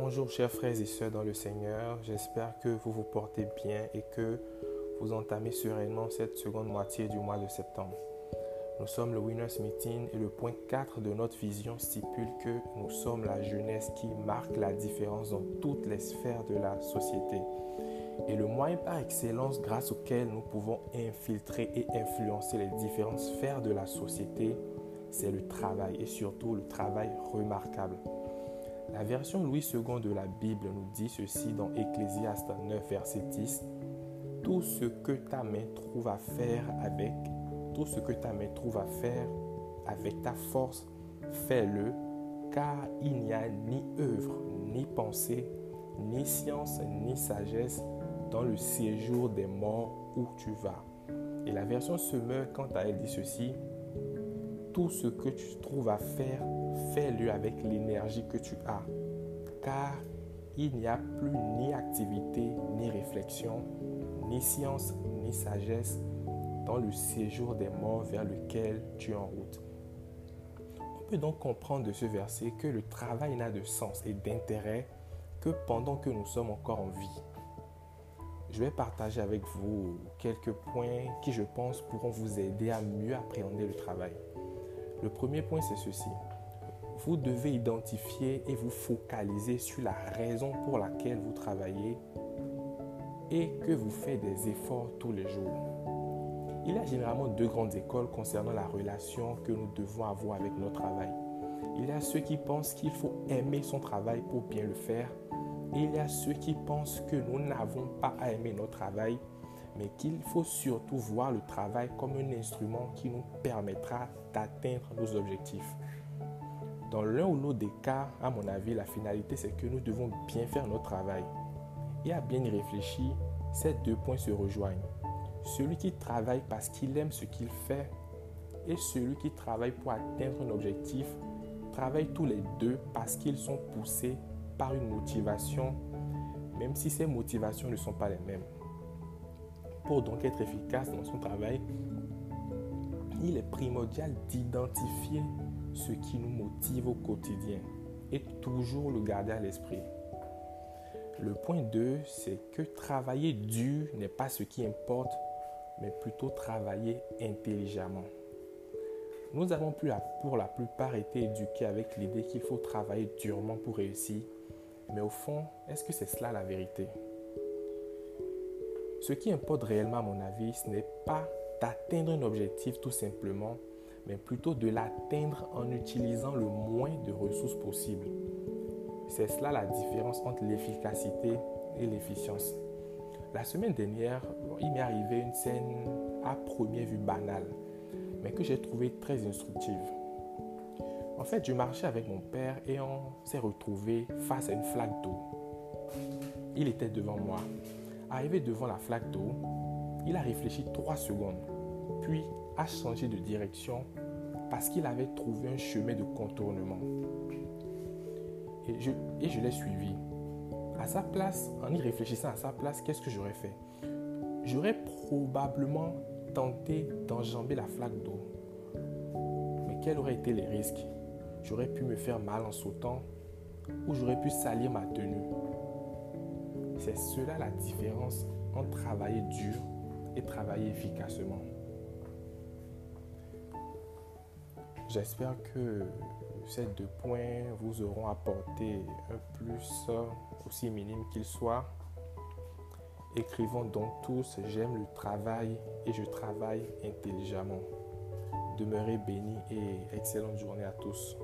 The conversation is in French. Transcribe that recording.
Bonjour chers frères et sœurs dans le Seigneur, j'espère que vous vous portez bien et que vous entamez sereinement cette seconde moitié du mois de septembre. Nous sommes le Winners Meeting et le point 4 de notre vision stipule que nous sommes la jeunesse qui marque la différence dans toutes les sphères de la société. Et le moyen par excellence grâce auquel nous pouvons infiltrer et influencer les différentes sphères de la société, c'est le travail et surtout le travail remarquable. La version Louis II de la Bible nous dit ceci dans Ecclésiaste 9, verset 10. Tout ce que ta main trouve à faire avec, tout ce que ta main trouve à faire avec ta force, fais-le, car il n'y a ni œuvre, ni pensée, ni science, ni sagesse dans le séjour des morts où tu vas. Et la version Semeur, quant à elle, dit ceci. Tout ce que tu trouves à faire, fais-le avec l'énergie que tu as, car il n'y a plus ni activité, ni réflexion, ni science, ni sagesse dans le séjour des morts vers lequel tu es en route. On peut donc comprendre de ce verset que le travail n'a de sens et d'intérêt que pendant que nous sommes encore en vie. Je vais partager avec vous quelques points qui, je pense, pourront vous aider à mieux appréhender le travail. Le premier point, c'est ceci vous devez identifier et vous focaliser sur la raison pour laquelle vous travaillez et que vous faites des efforts tous les jours. Il y a généralement deux grandes écoles concernant la relation que nous devons avoir avec notre travail. Il y a ceux qui pensent qu'il faut aimer son travail pour bien le faire il y a ceux qui pensent que nous n'avons pas à aimer notre travail mais qu'il faut surtout voir le travail comme un instrument qui nous permettra d'atteindre nos objectifs. Dans l'un ou l'autre des cas, à mon avis, la finalité, c'est que nous devons bien faire notre travail. Et à bien y réfléchir, ces deux points se rejoignent. Celui qui travaille parce qu'il aime ce qu'il fait et celui qui travaille pour atteindre un objectif travaillent tous les deux parce qu'ils sont poussés par une motivation, même si ces motivations ne sont pas les mêmes. Pour donc être efficace dans son travail, il est primordial d'identifier ce qui nous motive au quotidien et toujours le garder à l'esprit. Le point 2, c'est que travailler dur n'est pas ce qui importe, mais plutôt travailler intelligemment. Nous avons pour la plupart été éduqués avec l'idée qu'il faut travailler durement pour réussir, mais au fond, est-ce que c'est cela la vérité? Ce qui importe réellement à mon avis, ce n'est pas d'atteindre un objectif tout simplement, mais plutôt de l'atteindre en utilisant le moins de ressources possible. C'est cela la différence entre l'efficacité et l'efficience. La semaine dernière, il m'est arrivé une scène à première vue banale, mais que j'ai trouvée très instructive. En fait, je marchais avec mon père et on s'est retrouvé face à une flaque d'eau. Il était devant moi. Arrivé devant la flaque d'eau, il a réfléchi trois secondes, puis a changé de direction parce qu'il avait trouvé un chemin de contournement. Et je, l'ai suivi. À sa place, en y réfléchissant à sa place, qu'est-ce que j'aurais fait? J'aurais probablement tenté d'enjamber la flaque d'eau. Mais quels auraient été les risques? J'aurais pu me faire mal en sautant ou j'aurais pu salir ma tenue. C'est cela la différence entre travailler dur et travailler efficacement. J'espère que ces deux points vous auront apporté un plus aussi minime qu'il soit. Écrivons donc tous, j'aime le travail et je travaille intelligemment. Demeurez bénis et excellente journée à tous.